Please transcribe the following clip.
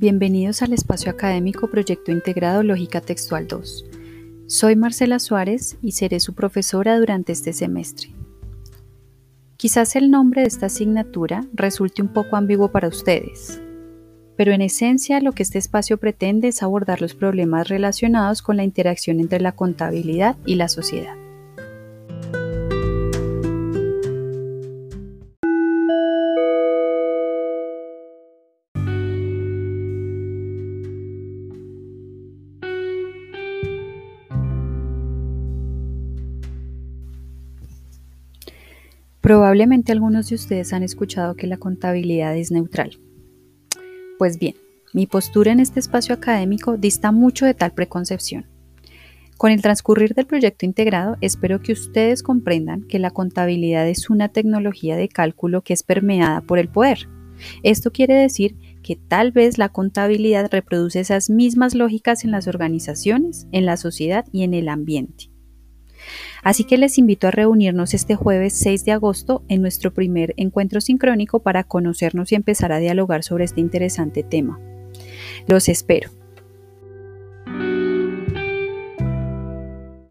Bienvenidos al espacio académico Proyecto Integrado Lógica Textual 2. Soy Marcela Suárez y seré su profesora durante este semestre. Quizás el nombre de esta asignatura resulte un poco ambiguo para ustedes, pero en esencia lo que este espacio pretende es abordar los problemas relacionados con la interacción entre la contabilidad y la sociedad. Probablemente algunos de ustedes han escuchado que la contabilidad es neutral. Pues bien, mi postura en este espacio académico dista mucho de tal preconcepción. Con el transcurrir del proyecto integrado, espero que ustedes comprendan que la contabilidad es una tecnología de cálculo que es permeada por el poder. Esto quiere decir que tal vez la contabilidad reproduce esas mismas lógicas en las organizaciones, en la sociedad y en el ambiente. Así que les invito a reunirnos este jueves 6 de agosto en nuestro primer encuentro sincrónico para conocernos y empezar a dialogar sobre este interesante tema. Los espero.